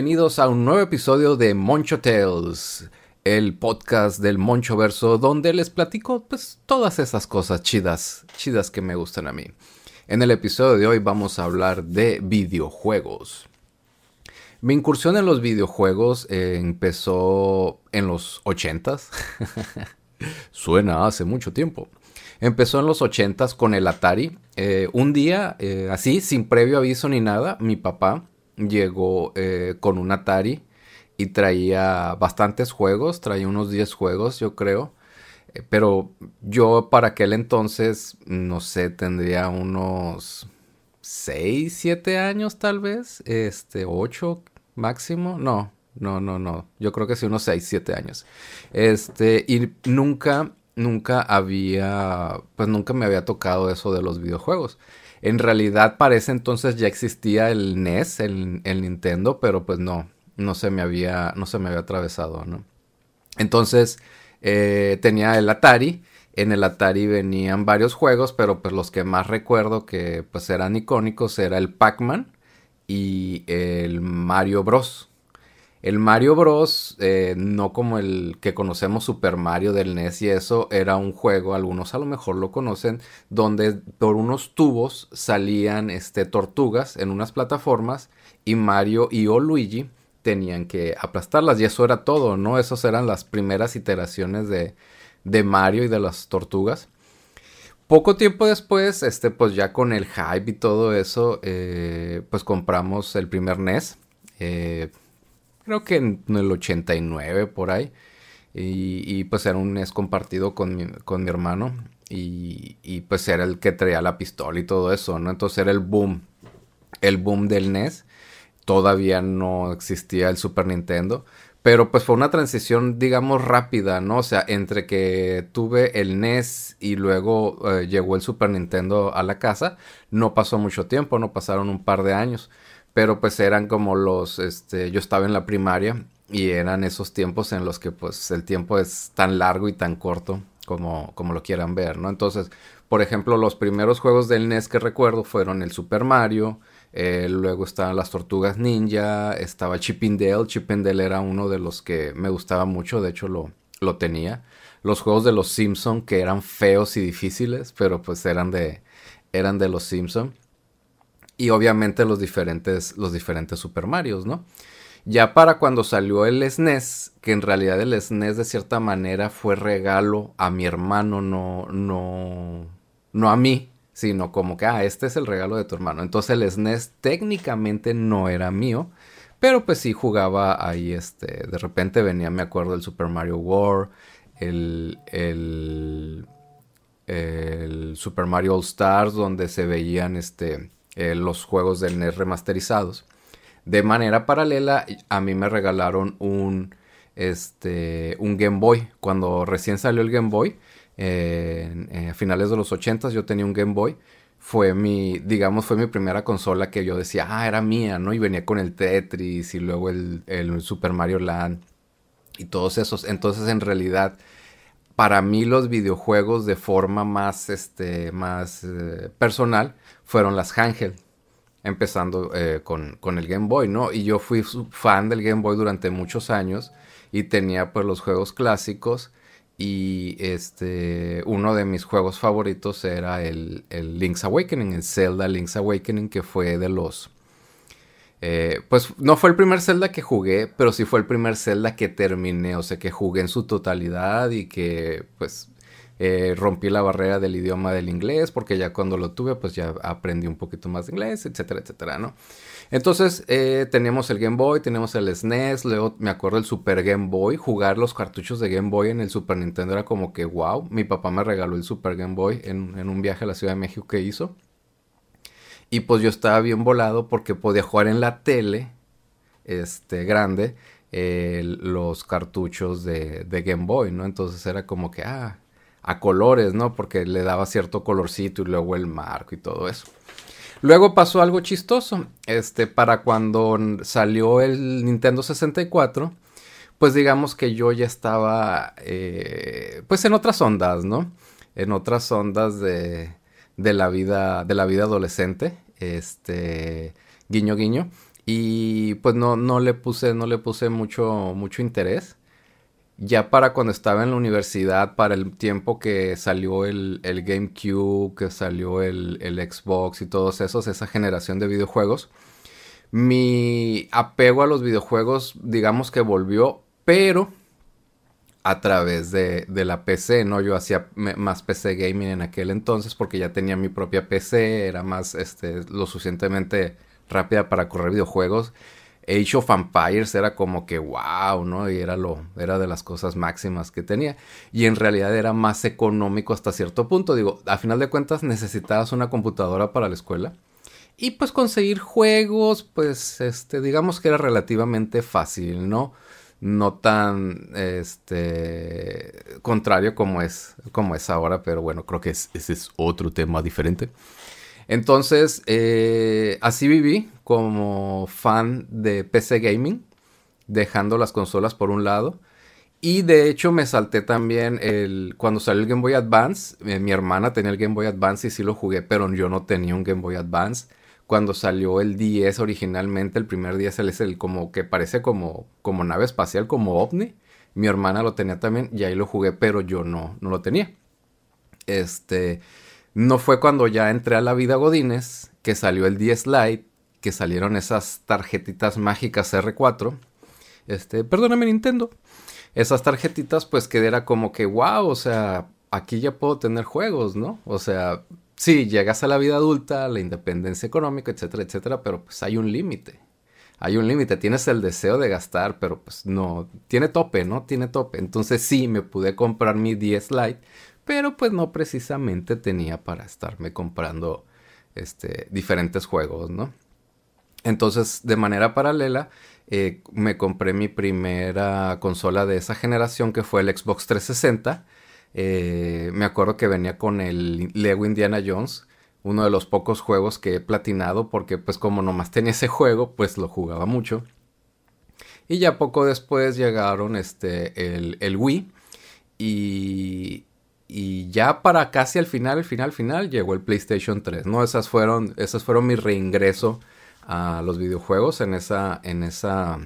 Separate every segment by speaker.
Speaker 1: bienvenidos a un nuevo episodio de Moncho Tales, el podcast del Moncho Verso, donde les platico pues todas esas cosas chidas, chidas que me gustan a mí. En el episodio de hoy vamos a hablar de videojuegos. Mi incursión en los videojuegos empezó en los 80s. Suena hace mucho tiempo. Empezó en los 80s con el Atari. Eh, un día, eh, así, sin previo aviso ni nada, mi papá llegó eh, con un Atari y traía bastantes juegos, traía unos 10 juegos yo creo. Eh, pero yo para aquel entonces, no sé, tendría unos 6, 7 años tal vez, este, 8 máximo, no, no, no, no, yo creo que sí, unos 6, 7 años. Este, y nunca, nunca había, pues nunca me había tocado eso de los videojuegos. En realidad para ese entonces ya existía el NES, el, Nintendo, pero pues no, no se me había, no se me había atravesado, ¿no? Entonces eh, tenía el Atari. En el Atari venían varios juegos, pero pues los que más recuerdo que pues eran icónicos era el Pac-Man y el Mario Bros. El Mario Bros, eh, no como el que conocemos Super Mario del NES y eso, era un juego, algunos a lo mejor lo conocen, donde por unos tubos salían este, tortugas en unas plataformas y Mario y o Luigi tenían que aplastarlas y eso era todo, ¿no? Esas eran las primeras iteraciones de, de Mario y de las tortugas. Poco tiempo después, este, pues ya con el hype y todo eso, eh, pues compramos el primer NES. Eh, creo que en el 89 por ahí. Y, pues era un NES compartido con mi, con mi hermano. Y, pues era el que traía la pistola y todo eso, ¿no? Entonces era el boom. El boom del NES. Todavía no existía el Super Nintendo. Pero pues fue una transición, digamos, rápida, ¿no? O sea, entre que tuve el NES y luego eh, llegó el Super Nintendo a la casa, no pasó mucho tiempo, no pasaron un par de años pero pues eran como los, este, yo estaba en la primaria y eran esos tiempos en los que pues el tiempo es tan largo y tan corto como, como lo quieran ver, ¿no? Entonces, por ejemplo, los primeros juegos del NES que recuerdo fueron el Super Mario, eh, luego estaban las Tortugas Ninja, estaba Chippendale, Chippendale era uno de los que me gustaba mucho, de hecho lo, lo tenía. Los juegos de los Simpson que eran feos y difíciles, pero pues eran de, eran de los Simpson y obviamente los diferentes, los diferentes Super Marios, ¿no? Ya para cuando salió el SNES, que en realidad el SNES de cierta manera fue regalo a mi hermano, no, no, no a mí, sino como que, ah, este es el regalo de tu hermano. Entonces el SNES técnicamente no era mío, pero pues sí jugaba ahí, este, de repente venía, me acuerdo, el Super Mario World, el, el, el Super Mario All Stars, donde se veían, este, eh, los juegos del NES remasterizados. De manera paralela, a mí me regalaron un, este, un Game Boy. Cuando recién salió el Game Boy, eh, a finales de los 80 yo tenía un Game Boy. Fue mi, digamos, fue mi primera consola que yo decía, ah, era mía, ¿no? Y venía con el Tetris y luego el, el Super Mario Land y todos esos. Entonces, en realidad, para mí los videojuegos de forma más, este, más eh, personal fueron las handheld. Empezando eh, con, con, el Game Boy, ¿no? Y yo fui fan del Game Boy durante muchos años y tenía pues los juegos clásicos y este uno de mis juegos favoritos era el, el Link's Awakening, el Zelda Link's Awakening que fue de los eh, pues no fue el primer Zelda que jugué, pero sí fue el primer Zelda que terminé, o sea, que jugué en su totalidad y que pues eh, rompí la barrera del idioma del inglés, porque ya cuando lo tuve, pues ya aprendí un poquito más de inglés, etcétera, etcétera, ¿no? Entonces, eh, tenemos el Game Boy, tenemos el SNES, luego me acuerdo el Super Game Boy, jugar los cartuchos de Game Boy en el Super Nintendo era como que wow, mi papá me regaló el Super Game Boy en un viaje a la Ciudad de México que hizo. Y pues yo estaba bien volado porque podía jugar en la tele, este, grande, los cartuchos de, de, Game Boy, ¿no? Entonces era como que, ah, a colores, ¿no? Porque le daba cierto colorcito y luego el marco y todo eso. Luego pasó algo chistoso, este, para cuando salió el Nintendo 64, pues digamos que yo ya estaba, eh, pues en otras ondas, ¿no? En otras ondas de, de la vida, de la vida adolescente, este, guiño guiño. Y pues no, no le puse, no le puse mucho, mucho interés. Ya para cuando estaba en la universidad, para el tiempo que salió el, el GameCube, que salió el, el Xbox y todos esos, esa generación de videojuegos, mi apego a los videojuegos, digamos que volvió, pero a través de, de, la PC, ¿no? Yo hacía más PC gaming en aquel entonces porque ya tenía mi propia PC, era más, este, lo suficientemente rápida para correr videojuegos. Age of Empires era como que wow, ¿no? Y era lo, era de las cosas máximas que tenía. Y en realidad era más económico hasta cierto punto. Digo, a final de cuentas necesitabas una computadora para la escuela. Y pues conseguir juegos, pues, este, digamos que era relativamente fácil, ¿no? No tan este contrario como es como es ahora pero bueno creo que ese es otro tema diferente. Entonces eh, así viví como fan de PC gaming dejando las consolas por un lado. Y de hecho me salté también el cuando salió el Game Boy Advance eh, mi hermana tenía el Game Boy Advance y sí lo jugué pero yo no tenía un Game Boy Advance cuando salió el 10 originalmente, el primer 10 es el como que parece como, como nave espacial, como ovni. Mi hermana lo tenía también y ahí lo jugué, pero yo no, no lo tenía. Este, no fue cuando ya entré a la vida Godines que salió el 10 Lite, que salieron esas tarjetitas mágicas R4. Este, perdóname Nintendo. Esas tarjetitas pues que era como que wow, o sea, aquí ya puedo tener juegos, ¿no? O sea, sí, llegas a la vida adulta, la independencia económica, etcétera, etcétera, pero pues hay un límite. Hay un límite, tienes el deseo de gastar, pero pues no, tiene tope, ¿no? Tiene tope. Entonces sí, me pude comprar mi 10 Lite, pero pues no precisamente tenía para estarme comprando este, diferentes juegos, ¿no? Entonces, de manera paralela, eh, me compré mi primera consola de esa generación que fue el Xbox 360 eh, me acuerdo que venía con el Lego Indiana Jones, uno de los pocos juegos que he platinado porque pues como nomás tenía ese juego, pues lo jugaba mucho. Y ya poco después llegaron este, el, el Wii y, y ya para casi al final, al final, final, llegó el PlayStation 3, ¿no? Esas fueron, esas fueron mi reingreso a los videojuegos en esa, en esa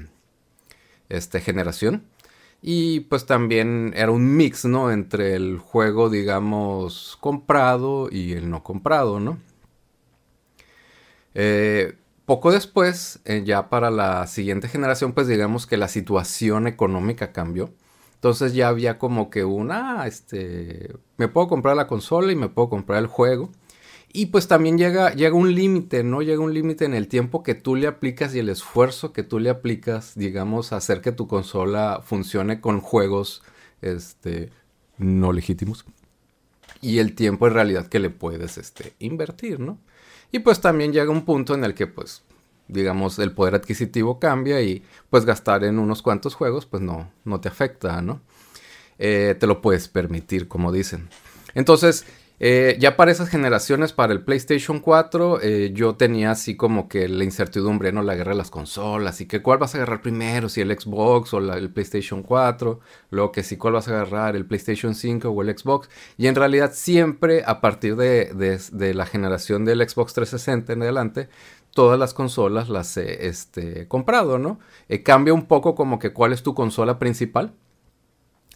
Speaker 1: este, generación. Y pues también era un mix, ¿no? Entre el juego, digamos, comprado y el no comprado, ¿no? Eh, poco después, eh, ya para la siguiente generación, pues digamos que la situación económica cambió. Entonces ya había como que una, ah, este, me puedo comprar la consola y me puedo comprar el juego. Y pues también llega, llega un límite, ¿no? Llega un límite en el tiempo que tú le aplicas y el esfuerzo que tú le aplicas, digamos, a hacer que tu consola funcione con juegos este, no legítimos. Y el tiempo en realidad que le puedes este, invertir, ¿no? Y pues también llega un punto en el que pues digamos el poder adquisitivo cambia y pues gastar en unos cuantos juegos pues no, no te afecta, ¿no? Eh, te lo puedes permitir, como dicen. Entonces, eh, ya para esas generaciones, para el PlayStation 4, eh, yo tenía así como que la incertidumbre, ¿no? La guerra de las consolas y que cuál vas a agarrar primero, si el Xbox o el PlayStation 4, luego que si cuál vas a agarrar, el PlayStation 5 o el Xbox. Y en realidad siempre a partir de, la generación del Xbox 360 en adelante, todas las consolas las he este, comprado, ¿no? Eh, cambia un poco como que cuál es tu consola principal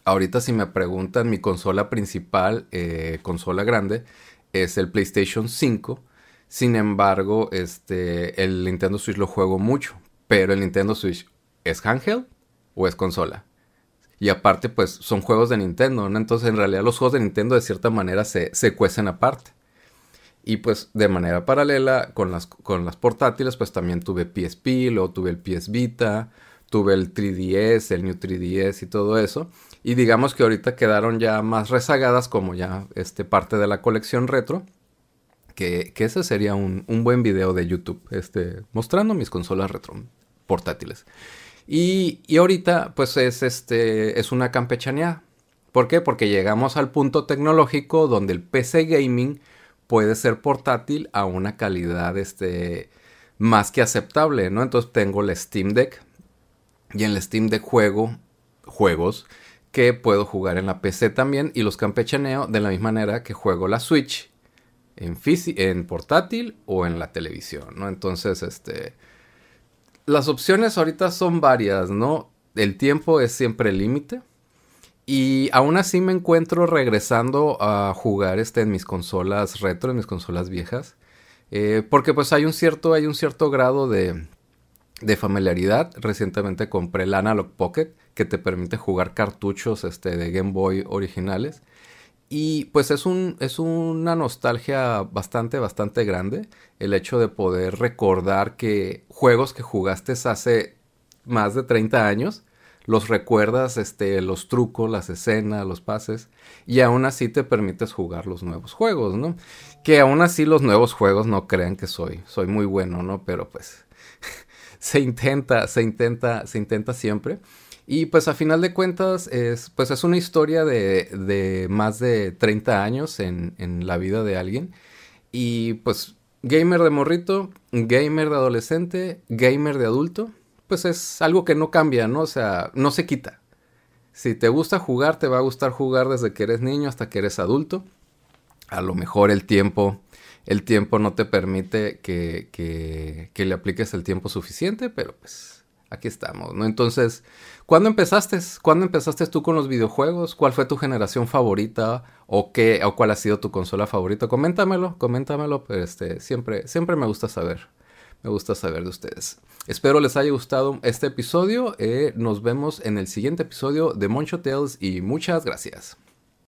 Speaker 1: ahorita si me preguntan mi consola principal, eh, consola grande, es el PlayStation 5. Sin embargo, este, el Nintendo Switch lo juego mucho. Pero el Nintendo Switch, ¿es handheld o es consola? Y aparte, pues son juegos de Nintendo, ¿no? Entonces, en realidad, los juegos de Nintendo de cierta manera se, se cuecen aparte. Y pues de manera paralela con las, con las portátiles, pues también tuve PSP, luego tuve el PS Vita, tuve el 3DS, el New 3DS y todo eso. Y digamos que ahorita quedaron ya más rezagadas como ya este, parte de la colección retro. Que, ese sería un, buen video de YouTube, este, mostrando mis consolas retro portátiles. Y, y, ahorita pues es, este, es una campechaneada. ¿Por qué? Porque llegamos al punto tecnológico donde el PC gaming puede ser portátil a una calidad este, más que aceptable, ¿no? Entonces tengo el Steam Deck y en el Steam Deck juego juegos que puedo jugar en la PC también y los campechaneo de la misma manera que juego la Switch en, en portátil o en la televisión, ¿no? Entonces, este, las opciones ahorita son varias, ¿no? El tiempo es siempre el límite. Y aún así me encuentro regresando a jugar este en mis consolas retro, en mis consolas viejas. Eh, porque pues hay un cierto, hay un cierto grado de, de familiaridad. Recientemente compré el Analog Pocket que te permite jugar cartuchos este, de Game Boy originales. Y pues es, un, es una nostalgia bastante, bastante grande el hecho de poder recordar que juegos que jugaste hace más de 30 años, los recuerdas, este, los trucos, las escenas, los pases, y aún así te permites jugar los nuevos juegos, ¿no? Que aún así los nuevos juegos no crean que soy, soy muy bueno, ¿no? Pero pues se intenta, se intenta, se intenta siempre. Y pues a final de cuentas es, pues es una historia de, de más de 30 años en, en, la vida de alguien. Y pues gamer de morrito, gamer de adolescente, gamer de adulto, pues es algo que no cambia, ¿no? O sea, no se quita. Si te gusta jugar, te va a gustar jugar desde que eres niño hasta que eres adulto. A lo mejor el tiempo, el tiempo no te permite que, que, le apliques el tiempo suficiente, pero pues aquí estamos, ¿no? Entonces, ¿cuándo empezaste? ¿Cuándo empezaste tú con los videojuegos? ¿Cuál fue tu generación favorita? ¿O qué? ¿O cuál ha sido tu consola favorita? Coméntamelo, coméntamelo, este, siempre, siempre me gusta saber. Me gusta saber de ustedes. Espero les haya gustado este episodio. Eh, nos vemos en el siguiente episodio de Moncho Tales y muchas gracias.